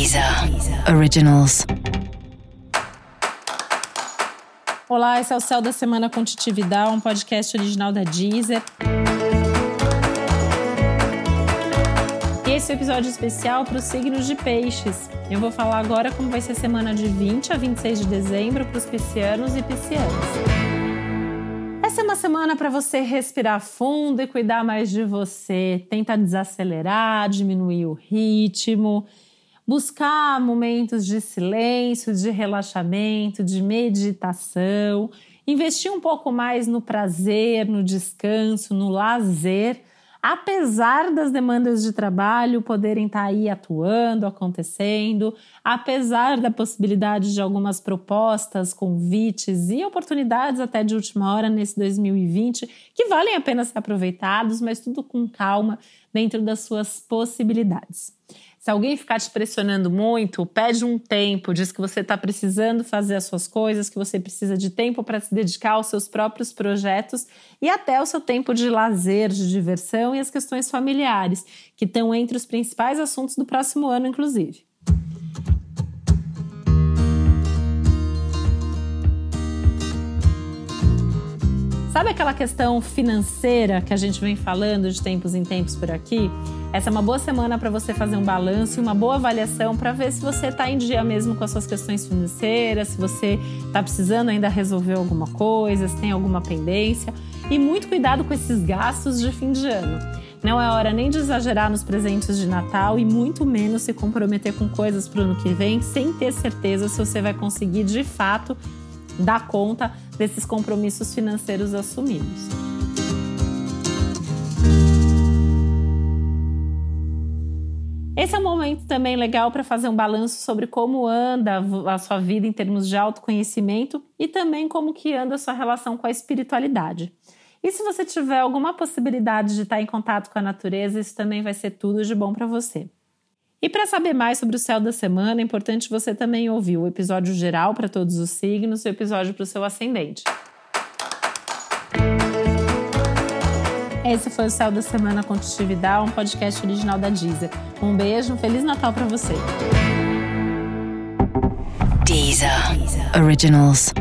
Deezer Originals. Olá, esse é o Céu da Semana com Titividade, um podcast original da Deezer. Esse é um episódio especial para os signos de peixes. Eu vou falar agora como vai ser a semana de 20 a 26 de dezembro para os piscianos e piscianas. Essa é uma semana para você respirar fundo e cuidar mais de você. Tenta desacelerar, diminuir o ritmo, buscar momentos de silêncio, de relaxamento, de meditação, investir um pouco mais no prazer, no descanso, no lazer. Apesar das demandas de trabalho poderem estar tá aí atuando, acontecendo, apesar da possibilidade de algumas propostas, convites e oportunidades até de última hora nesse 2020 que valem a pena ser aproveitados, mas tudo com calma dentro das suas possibilidades. Se alguém ficar te pressionando muito, pede um tempo, diz que você está precisando fazer as suas coisas, que você precisa de tempo para se dedicar aos seus próprios projetos e até o seu tempo de lazer, de diversão e as questões familiares, que estão entre os principais assuntos do próximo ano, inclusive. Sabe aquela questão financeira que a gente vem falando de tempos em tempos por aqui? Essa é uma boa semana para você fazer um balanço e uma boa avaliação para ver se você está em dia mesmo com as suas questões financeiras, se você está precisando ainda resolver alguma coisa, se tem alguma pendência. E muito cuidado com esses gastos de fim de ano. Não é hora nem de exagerar nos presentes de Natal e muito menos se comprometer com coisas para o ano que vem sem ter certeza se você vai conseguir de fato dar conta desses compromissos financeiros assumidos. Esse é um momento também legal para fazer um balanço sobre como anda a sua vida em termos de autoconhecimento e também como que anda a sua relação com a espiritualidade. E se você tiver alguma possibilidade de estar em contato com a natureza, isso também vai ser tudo de bom para você. E para saber mais sobre o céu da semana, é importante você também ouvir o episódio geral para todos os signos e o episódio para o seu ascendente. Esse foi o Céu da Semana com Titividade, um podcast original da Deezer. Um beijo, um Feliz Natal para você. Deezer. Originals.